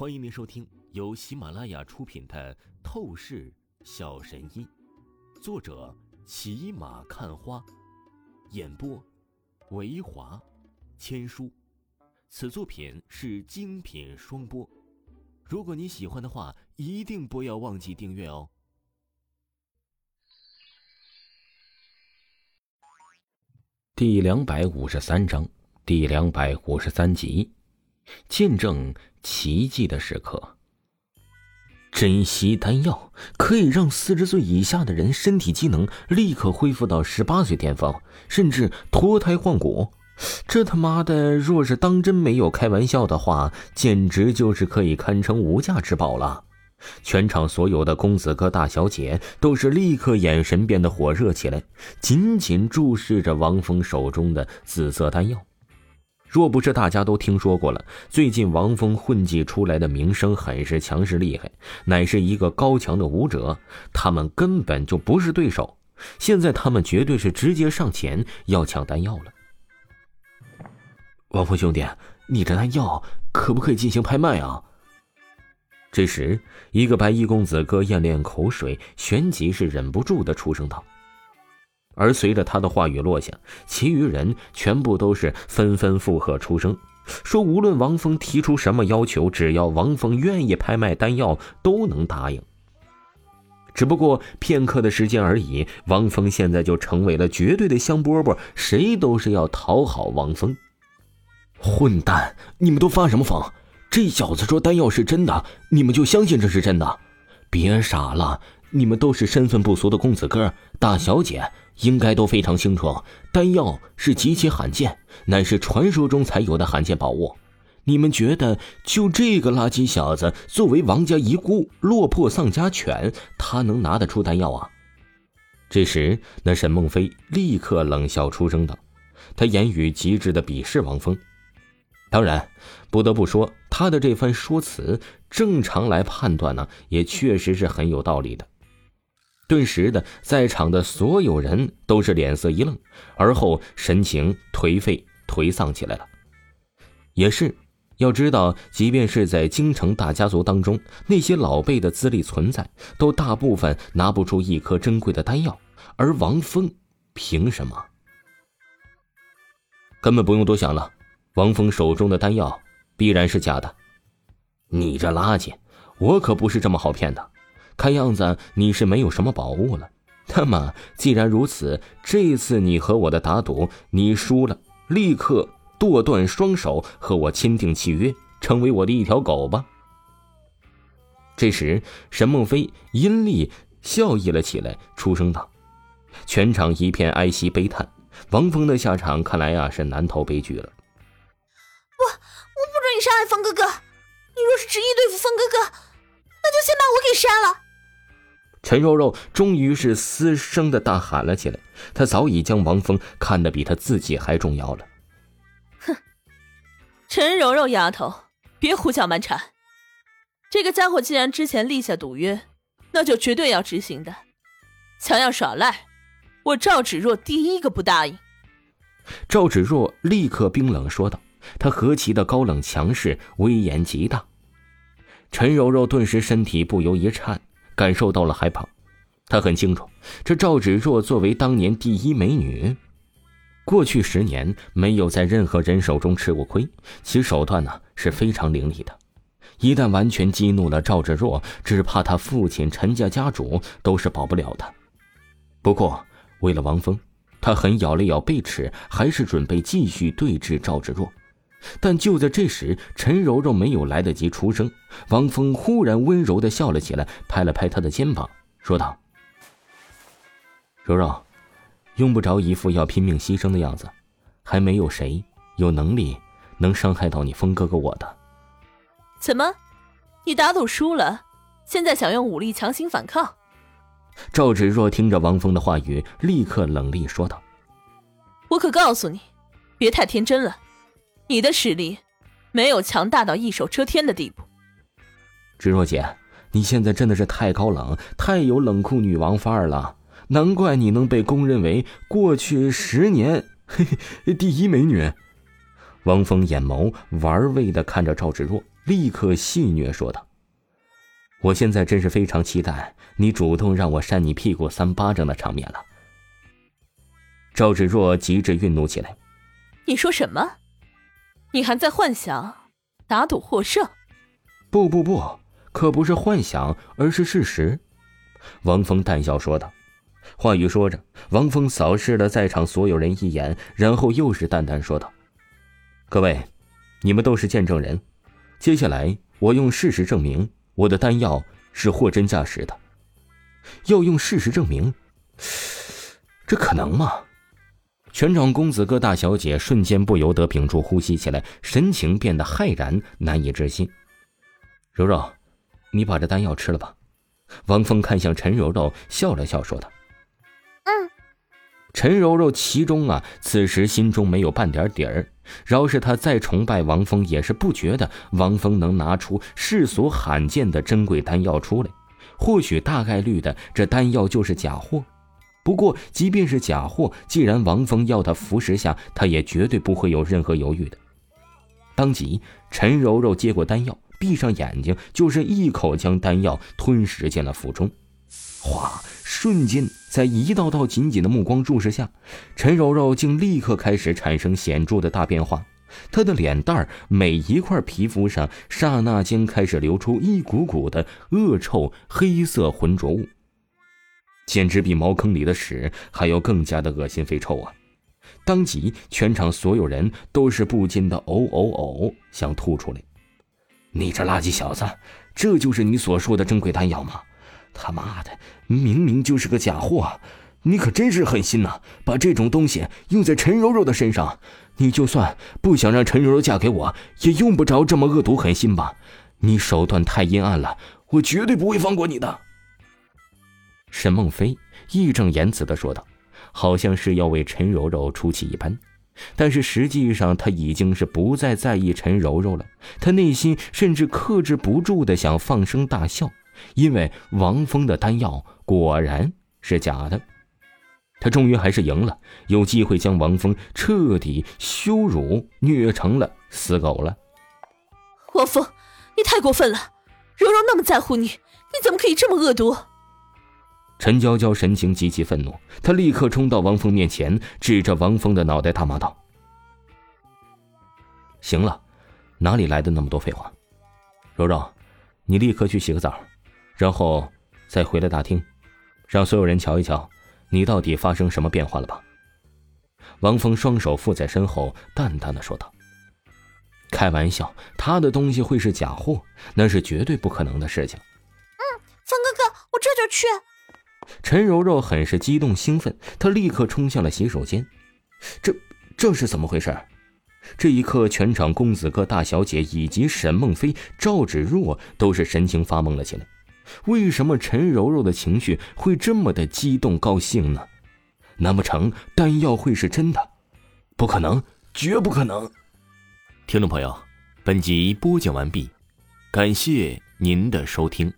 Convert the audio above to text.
欢迎您收听由喜马拉雅出品的《透视小神医》，作者骑马看花，演播维华千书。此作品是精品双播。如果你喜欢的话，一定不要忘记订阅哦。第两百五十三章，第两百五十三集，见证奇迹的时刻。珍惜丹药可以让四十岁以下的人身体机能立刻恢复到十八岁巅峰，甚至脱胎换骨。这他妈的，若是当真没有开玩笑的话，简直就是可以堪称无价之宝了。全场所有的公子哥、大小姐都是立刻眼神变得火热起来，紧紧注视着王峰手中的紫色丹药。若不是大家都听说过了，最近王峰混迹出来的名声很是强势厉害，乃是一个高强的武者，他们根本就不是对手。现在他们绝对是直接上前要抢丹药了。王峰兄弟，你这丹药可不可以进行拍卖啊？这时，一个白衣公子哥咽了咽口水，旋即是忍不住的出声道。而随着他的话语落下，其余人全部都是纷纷附和出声，说无论王峰提出什么要求，只要王峰愿意拍卖丹药，都能答应。只不过片刻的时间而已，王峰现在就成为了绝对的香饽饽，谁都是要讨好王峰。混蛋，你们都发什么疯？这小子说丹药是真的，你们就相信这是真的？别傻了，你们都是身份不俗的公子哥、大小姐。应该都非常清楚，丹药是极其罕见，乃是传说中才有的罕见宝物。你们觉得，就这个垃圾小子作为王家遗孤、落魄丧家犬，他能拿得出丹药啊？这时，那沈梦飞立刻冷笑出声道：“他言语极致的鄙视王峰。当然，不得不说，他的这番说辞，正常来判断呢，也确实是很有道理的。”顿时的，在场的所有人都是脸色一愣，而后神情颓废颓丧起来了。也是，要知道，即便是在京城大家族当中，那些老辈的资历存在，都大部分拿不出一颗珍贵的丹药，而王峰凭什么？根本不用多想了，王峰手中的丹药必然是假的。你这垃圾，我可不是这么好骗的。看样子你是没有什么宝物了。那么既然如此，这次你和我的打赌，你输了，立刻剁断双手，和我签订契约，成为我的一条狗吧。这时，沈梦飞阴厉笑意了起来，出声道：“全场一片哀惜悲叹，王峰的下场看来啊是难逃悲剧了。不我不准你伤害峰哥哥，你若是执意对付峰哥哥，那就先把我给杀了。”陈肉肉终于是嘶声的大喊了起来，他早已将王峰看得比他自己还重要了。哼，陈柔柔丫头，别胡搅蛮缠。这个家伙既然之前立下赌约，那就绝对要执行的。想要耍赖，我赵芷若第一个不答应。赵芷若立刻冰冷说道，她何其的高冷强势，威严极大。陈柔柔顿时身体不由一颤。感受到了害怕，他很清楚，这赵芷若作为当年第一美女，过去十年没有在任何人手中吃过亏，其手段呢是非常凌厉的。一旦完全激怒了赵芷若，只怕他父亲陈家家主都是保不了的。不过，为了王峰，他狠咬了咬贝齿，还是准备继续对峙赵芷若。但就在这时，陈柔柔没有来得及出声，王峰忽然温柔的笑了起来，拍了拍她的肩膀，说道：“柔柔，用不着一副要拼命牺牲的样子，还没有谁有能力能伤害到你峰哥哥我的。”怎么，你打赌输了，现在想用武力强行反抗？赵芷若听着王峰的话语，立刻冷厉说道：“我可告诉你，别太天真了。”你的实力没有强大到一手遮天的地步。芷若姐，你现在真的是太高冷，太有冷酷女王范儿了，难怪你能被公认为过去十年嘿嘿第一美女。王峰眼眸玩味的看着赵芷若，立刻戏谑说道：“我现在真是非常期待你主动让我扇你屁股三巴掌的场面了。”赵芷若急着愠怒起来：“你说什么？你还在幻想打赌获胜？不不不，可不是幻想，而是事实。”王峰淡笑说道。话语说着，王峰扫视了在场所有人一眼，然后又是淡淡说道：“各位，你们都是见证人。接下来，我用事实证明我的丹药是货真价实的。要用事实证明，这可能吗？”全场公子哥大小姐瞬间不由得屏住呼吸起来，神情变得骇然，难以置信。柔柔，你把这丹药吃了吧。王峰看向陈柔柔，笑了笑，说道。嗯陈柔柔其中啊，此时心中没有半点底儿。饶是她再崇拜王峰，也是不觉得王峰能拿出世俗罕见的珍贵丹药出来。或许大概率的，这丹药就是假货。不过，即便是假货，既然王峰要他服食下，他也绝对不会有任何犹豫的。当即，陈柔柔接过丹药，闭上眼睛，就是一口将丹药吞食进了腹中。哗！瞬间，在一道道紧紧的目光注视下，陈柔柔竟立刻开始产生显著的大变化。她的脸蛋儿每一块皮肤上，刹那间开始流出一股股的恶臭黑色浑浊物，简直比茅坑里的屎还要更加的恶心肥臭啊！当即，全场所有人都是不禁的呕呕呕，想吐出来。你这垃圾小子，这就是你所说的珍贵丹药吗？他妈的，明明就是个假货！你可真是狠心呐，把这种东西用在陈柔柔的身上。你就算不想让陈柔柔嫁给我，也用不着这么恶毒狠心吧？你手段太阴暗了，我绝对不会放过你的。沈梦飞义正言辞的说道，好像是要为陈柔柔出气一般。但是实际上，他已经是不再在意陈柔柔了。他内心甚至克制不住的想放声大笑。因为王峰的丹药果然是假的，他终于还是赢了，有机会将王峰彻底羞辱、虐成了死狗了。王峰，你太过分了！柔柔那么在乎你，你怎么可以这么恶毒？陈娇娇神情极其愤怒，她立刻冲到王峰面前，指着王峰的脑袋大骂道：“行了，哪里来的那么多废话？柔柔，你立刻去洗个澡。”然后，再回来大厅，让所有人瞧一瞧，你到底发生什么变化了吧？王峰双手负在身后，淡淡的说道：“开玩笑，他的东西会是假货，那是绝对不可能的事情。”嗯，方哥哥，我这就去。陈柔柔很是激动兴奋，她立刻冲向了洗手间。这这是怎么回事？这一刻，全场公子哥、大小姐以及沈梦飞、赵芷若都是神情发懵了起来。为什么陈柔柔的情绪会这么的激动高兴呢？难不成丹药会是真的？不可能，绝不可能！听众朋友，本集播讲完毕，感谢您的收听。